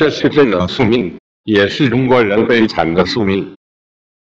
这是朕的宿命，也是中国人悲惨的宿命。